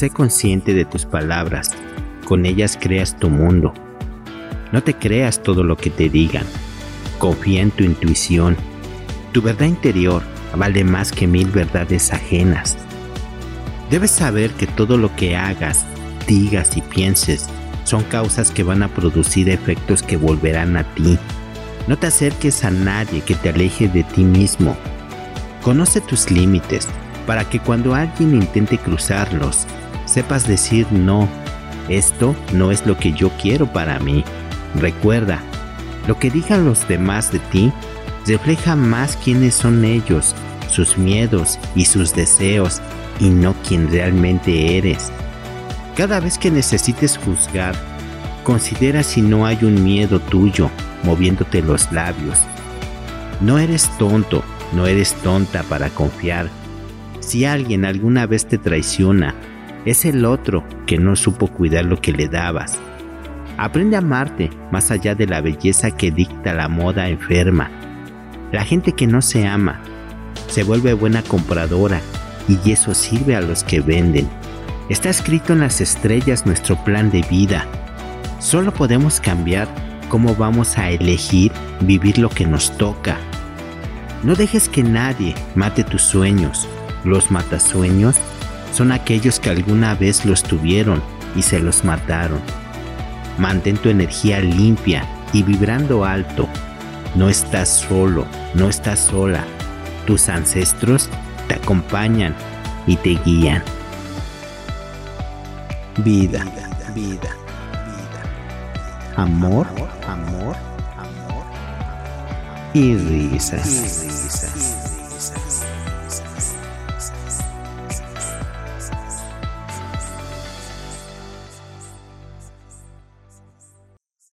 sé consciente de tus palabras, con ellas creas tu mundo. No te creas todo lo que te digan, confía en tu intuición. Tu verdad interior vale más que mil verdades ajenas. Debes saber que todo lo que hagas, digas y pienses son causas que van a producir efectos que volverán a ti. No te acerques a nadie que te aleje de ti mismo. Conoce tus límites para que cuando alguien intente cruzarlos, sepas decir no, esto no es lo que yo quiero para mí. Recuerda, lo que digan los demás de ti refleja más quiénes son ellos, sus miedos y sus deseos, y no quién realmente eres. Cada vez que necesites juzgar, considera si no hay un miedo tuyo moviéndote los labios. No eres tonto, no eres tonta para confiar. Si alguien alguna vez te traiciona, es el otro que no supo cuidar lo que le dabas. Aprende a amarte más allá de la belleza que dicta la moda enferma. La gente que no se ama se vuelve buena compradora y eso sirve a los que venden. Está escrito en las estrellas nuestro plan de vida. Solo podemos cambiar cómo vamos a elegir vivir lo que nos toca. No dejes que nadie mate tus sueños. Los matasueños son aquellos que alguna vez los tuvieron y se los mataron. Mantén tu energía limpia y vibrando alto. No estás solo, no estás sola. Tus ancestros te acompañan y te guían. Vida, vida, vida. Amor, amor, amor. Y risas. Y risas.